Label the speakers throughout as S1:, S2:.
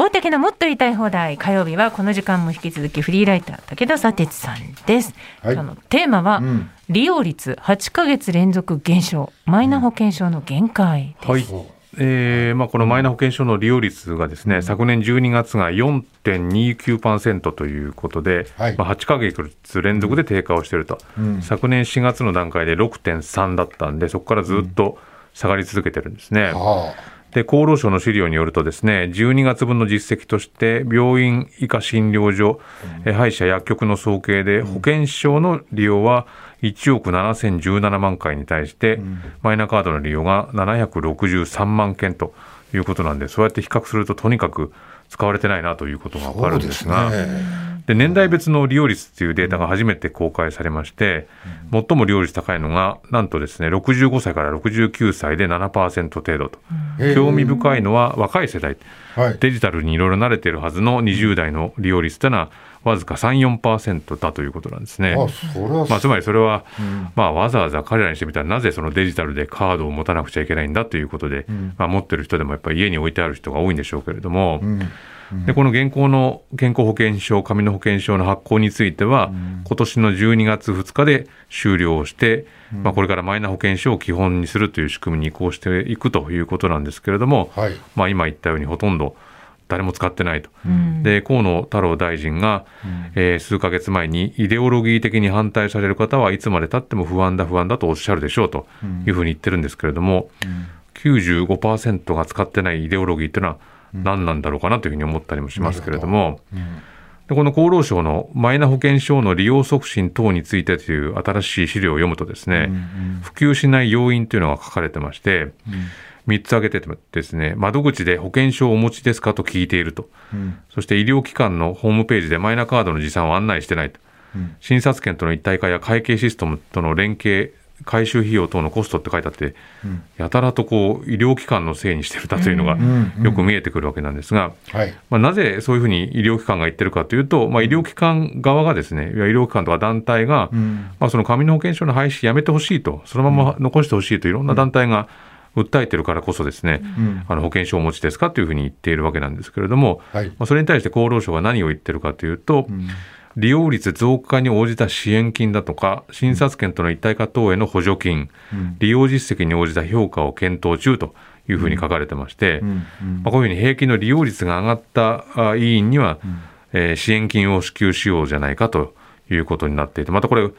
S1: 大竹のもっと言いたい放題。火曜日はこの時間も引き続きフリーライター武田砂鉄さんです、
S2: はい。
S1: 今日のテーマは、
S2: うん。
S1: 利用率8ヶ月連続減少マイナ保険証の限界です、
S3: はい。えーまあ、このマイナ保険証の利用率がですね、昨年12月が4.29%ということで、
S2: はい。
S3: まあ、8ヶ月連続で低下をしていると、
S2: うん。
S3: 昨年4月の段階で6.3だったんで、そこからずっと下がり続けてるんですね。
S2: は
S3: で厚労省の資料によるとですね12月分の実績として病院以下診療所、え歯医者薬局の総計で保険証の利用は1億7017万回に対して、マイナカードの利用が763万件ということなんでそうやって比較するととにかく使われてないなということが
S2: あ
S3: 分かるんですが。
S2: で
S3: 年代別の利用率っていうデータが初めて公開されまして、最も利用率高いのが、なんとですね、65歳から69歳で7%程度と。興味深いのは若い世代、
S2: はい。
S3: デジタルにいろいろ慣れているはずの20代の利用率というのは、わずか3、4%だということなんですね。まあ、つまりそれは、まあ、わざわざ彼らにしてみたらなぜそのデジタルでカードを持たなくちゃいけないんだということで、まあ、持ってる人でもやっぱり家に置いてある人が多いんでしょうけれども、でこの現行の健康保険証紙の保険証の発行については、今年の12月2日で終了をして、まあ、これからマイナ保険証を基本にするという仕組みに移行していくということなんですけれども、
S2: はい。
S3: まあ、今言ったようにほとんど誰も使ってないと、で河野太郎大臣が、えー数ヶ月前にイデオロギー的に反対される方はいつまでたっても不安だ不安だとおっしゃるでしょうというふうに言ってるんですけれども、95%が使ってないイデオロギーっていうのは何なんだろうかなというふうに思ったりもしますけれども。でこの厚労省のマイナ保険証の利用促進等についてという新しい資料を読むとですね、普及しない要因というのが書かれてまして、3つ挙げててですね、窓口で保険証をお持ちですかと聞いていると、そして医療機関のホームページでマイナカードの持参を案内してないと、診察券との一体化や会計システムとの連携、回収費用等のコストって書いてあって、やたらとこう医療機関のせいにしてるだというのがよく見えてくるわけなんですが、
S2: はい。
S3: まあ、なぜそういうふうに医療機関が言ってるかというと、まあ、医療機関側がですね、医療機関とか団体が、まあ、その紙の保険証の廃止やめてほしいと、そのまま残してほしいといろんな団体が訴えてるからこそですね、あの保険証をお持ちですかというふうに言っているわけなんですけれども、
S2: はい。
S3: まあ、それに対して厚労省が何を言ってるかというと、利用率増加に応じた支援金だとか、診察券との一体化等への補助金、利用実績に応じた評価を検討中というふうに書かれてまして、まあ、こういうふうに平均の利用率が上がったあ委員には、えー支援金を支給しようじゃないかということになっていて、またこれ、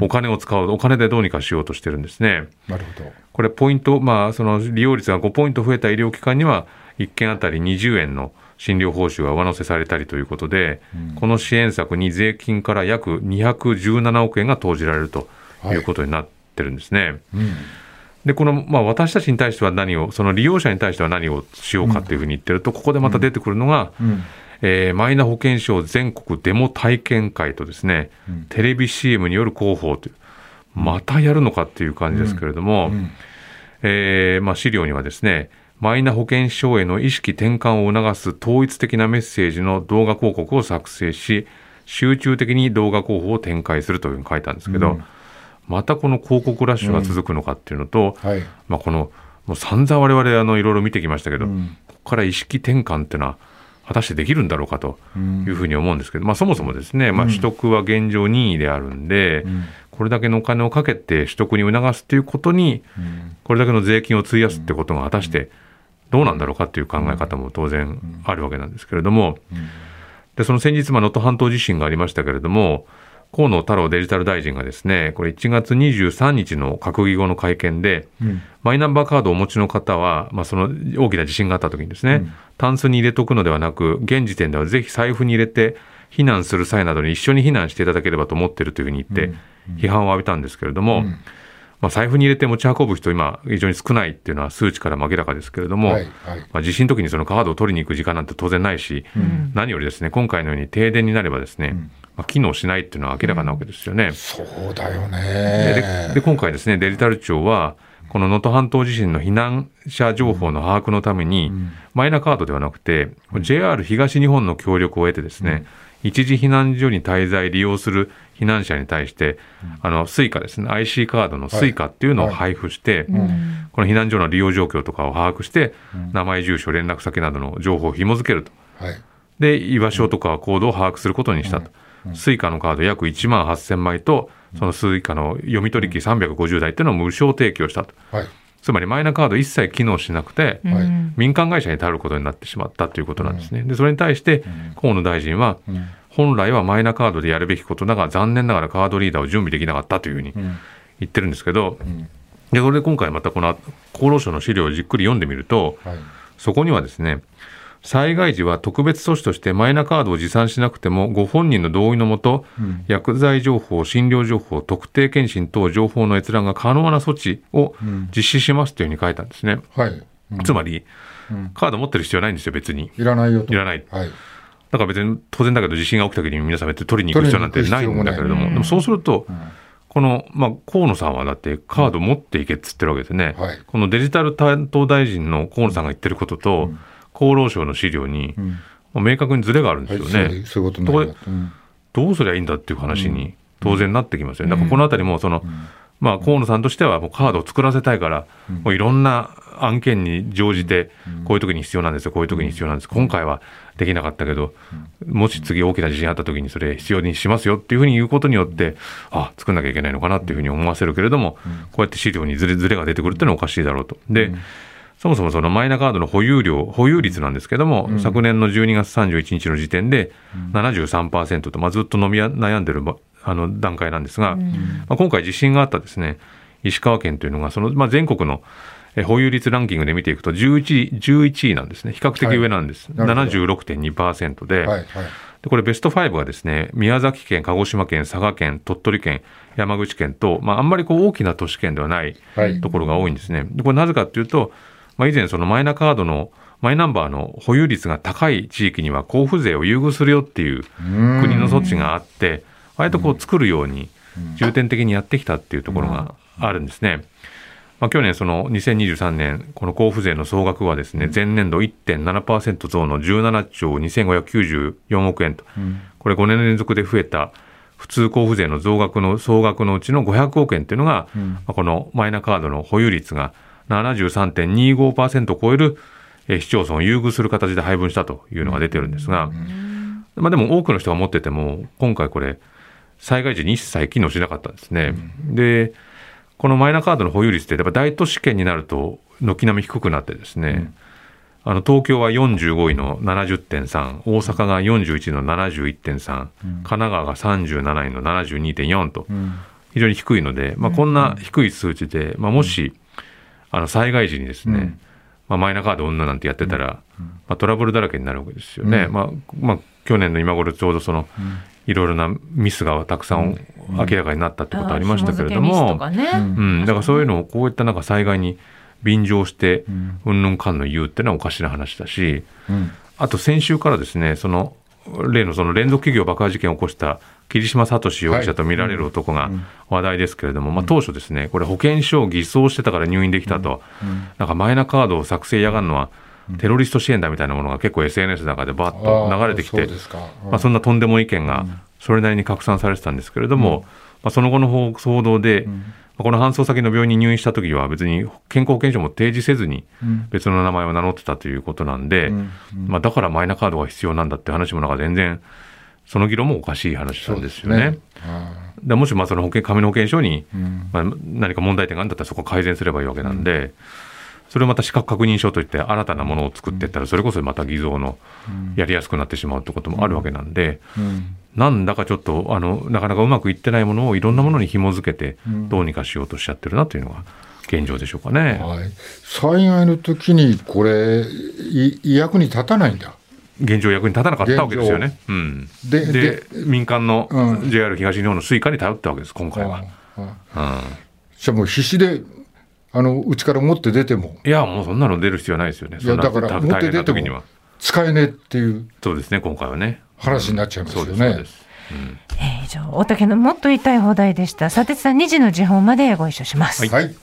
S3: お金を使う、お金でどうにかしようとしてるんですね。
S2: なるほど。
S3: これ、ポイント、まあ、その利用率が5ポイント増えた医療機関には、1件あたり20円の診療報酬が上乗せされたりということで、この支援策に税金から約217億円が投じられるとい。うことになってるんですね。でこの、まあ、私たちに対しては何を、その利用者に対しては何をしようかというふうに言ってると、ここでまた出てくるのが、えーマイナ保険証全国デモ体験会とですね、テレビ CM による広報という、またやるのかっていう感じですけれども、えーまあ、資料にはですね、マイナ保険証への意識転換を促す統一的なメッセージの動画広告を作成し、集中的に動画広報を展開するというふうに書いたんですけど、またこの広告ラッシュが続くのかっていうのと、
S2: はい。
S3: まあ、このもう散々我々あのいろいろ見てきましたけど、ここから意識転換っていうのは果たしてできるんだろうかというふうに思うんですけど、まあ、そもそもですね、まあ、取得は現状任意であるんで、これだけのお金をかけて取得に促すということに、これだけの税金を費やすってことが果たしてどうなんだろうかっていう考え方も当然あるわけなんですけれども、でその先日、まあ、能登半島地震がありましたけれども、河野太郎デジタル大臣がですね、これ1月23日の閣議後の会見で、マイナンバーカードをお持ちの方は、まあ、その大きな地震があった時にですね、タンスに入れとくのではなく、現時点ではぜひ財布に入れて、避難する際などに一緒に避難していただければと思っているというふうに言って、批判を浴びたんですけれども、まあ、財布に入れて持ち運ぶ人、今、非常に少ないっていうのは数値からも明らかですけれども、
S2: はいはい。
S3: まあ、地震の時にそのカードを取りに行く時間なんて当然ないし、何よりですね、今回のように停電になればですね、まあ、機能しないっていうのは明らかなわけですよね。
S2: そうだよ
S3: で
S2: ね。
S3: で今回ですね、デジタル庁は、この能登半島地震の避難者情報の把握のために、マイナカードではなくて、JR 東日本の協力を得てですね、一時避難所に滞在、利用する避難者に対して、あの、スイカですね、IC カードのスイカっていうのを配布して、この避難所の利用状況とかを把握して、名前、住所、連絡先などの情報を紐付けると。
S2: はい。
S3: で居場所とか行動を把握することにしたと、 Suica のカード約1万8000枚とその Suica の読み取り機350台っていうのを無償提供したと。
S2: はい。
S3: つまりマイナカード一切機能しなくて、
S2: はい。
S1: うん
S3: 民間会社に頼ることになってしまったということなんですね。でそれに対して河野大臣は、本来はマイナカードでやるべきことだが残念ながらカードリーダーを準備できなかったというふうに言ってるんですけど、でそれで今回またこの厚労省の資料をじっくり読んでみると、
S2: はい。
S3: そこにはですね、災害時は特別措置としてマイナカードを持参しなくても、ご本人の同意のもと、薬剤情報、診療情報、特定健診等情報の閲覧が可能な措置を実施しますというふうに書いたんですね。
S2: はい。
S3: つまり、カード持ってる必要はないんですよ、別に。
S2: いらないよと。
S3: いらない。
S2: はい。
S3: だから別に当然だけど地震が起きた時に皆さん別に取りに行く必要なんてないんだけれども、
S2: も
S3: でもそうすると、この、まあ、河野さんはだってカード持っていけっつってるわけですね。
S2: はい
S3: このデジタル担当大臣の河野さんが言ってることと、厚労省の資料に、まあ明確にズレがあるんですよね。
S2: はいそういうことになります。うん。
S3: どうすりゃいいんだっていう話に当然なってきますよね。だからこのあたりもその、まあ、河野さんとしてはもうカードを作らせたいから、もういろんな案件に乗じて、こういう時に必要なんですよ、こういう時に必要なんです。今回はできなかったけど、もし次大きな地震あった時にそれ必要にしますよっていうふうに言うことによって、あ、作んなきゃいけないのかなっていうふうに思わせるけれども、こうやって資料にずれずれが出てくるっていうのはおかしいだろうと。で、そもそもそのマイナカードの保有量、保有率なんですけども、昨年の12月31日の時点で73%と、まあ、ずっと伸び悩んでるばあの段階なんですが、まあ、今回地震があったですね、石川県というのが、その、まあ、全国のえ保有率ランキングで見ていくと11位、11位なんですね。比較的上なんです。
S2: はいなるほど
S3: 76.2%で、
S2: はい。はい。
S3: でこれベスト5がですね宮崎県鹿児島県佐賀県鳥取県山口県と、まあ、あんまりこう大きな都市圏ではない
S2: はい
S3: ところが多いんですね。でこれなぜかというと、まあ、以前そのマイナカードのマイナンバーの保有率が高い地域には交付税を優遇するよっていう国の措置があって割とこう作るように重点的にやってきたっていうところがあるんですね。まあ、去年その2023年この交付税の総額はですね前年度1.7%増の17兆2594億円と、これ5年連続で増えた普通交付税の増額の総額のうちの500億円というのが、まあこのマイナカードの保有率が73.25%を超えるえー市町村を優遇する形で配分したというのが出てるんですが、まあ、でも多くの人が持ってても今回これ災害時に一切機能しなかったんですね。でこのマイナカードの保有率ってやっぱ大都市圏になると軒並み低くなってですね、あの東京は45位の70.3大阪が41位の71.3、神奈川が37位の72.4と非常に低いので、まあ、こんな低い数値で、まあ、もしあの災害時にですね、まあ、マイナカード女なんてやってたら、まあ、トラブルだらけになるわけですよね。まあまあ、去年の今頃ちょうどその、いろいろなミスがたくさん明らかになったってことありましたけれども、
S1: 紐付けミスとかね
S3: うん、だからそういうのをこういったなんか災害に便乗して、うん。ぬんかんの言うっていうのはおかしな話だし、
S2: うん。
S3: あと先週からですね、その例のその連続企業爆破事件を起こした桐島聡容疑者と見られる男が話題ですけれども、まあ、当初ですね、これ保険証を偽装してたから入院できたと、なんかマイナカードを作成やがるのはテロリスト支援だみたいなものが結構 SNS の中でバッと流れてきて。まあ、そんなとんでも意見がそれなりに拡散されてたんですけれども、まあ、その後の報報道で、まあこの搬送先の病院に入院した時は別に健康保険証も提示せずに別の名前を名乗ってたということなんで、まあ、だからマイナカードが必要なんだって話もなんか全然その議論もおかしい話なんですよね。
S2: あ
S3: でもしまあその保険紙の保険証に、まあ、何か問題点があるんだったらそこを改善すればいいわけなんで、それをまた資格確認書といって新たなものを作っていったらそれこそまた偽造のやりやすくなってしまうってこともあるわけなんで、なんだかちょっとあのなかなかうまくいってないものをいろんなものに紐づけてどうにかしようとしちゃってるなというのが現状でしょうかね。
S2: はい。災害の時にこれい役に立たないんだ。
S3: 現状役に立たなかったわけですよね。うん、
S2: で
S3: で
S2: で
S3: 民間の
S2: うん
S3: JR 東日本のスイカに頼ったわけです今回は。
S2: ああ
S3: うん
S2: じゃあもう必死であのうちから持って出ても
S3: いやもうそんなの出る必要はないですよね。
S2: いや
S3: そんな
S2: だから持って出て
S3: 時には
S2: も使えねえっていう
S3: そうですね今回はね。
S2: 話になっちゃいますよね。
S3: そうですそうです。
S1: えー以上大竹のもっと言いたい放題でした。佐哲さん2時の時報までご一緒します。
S2: はい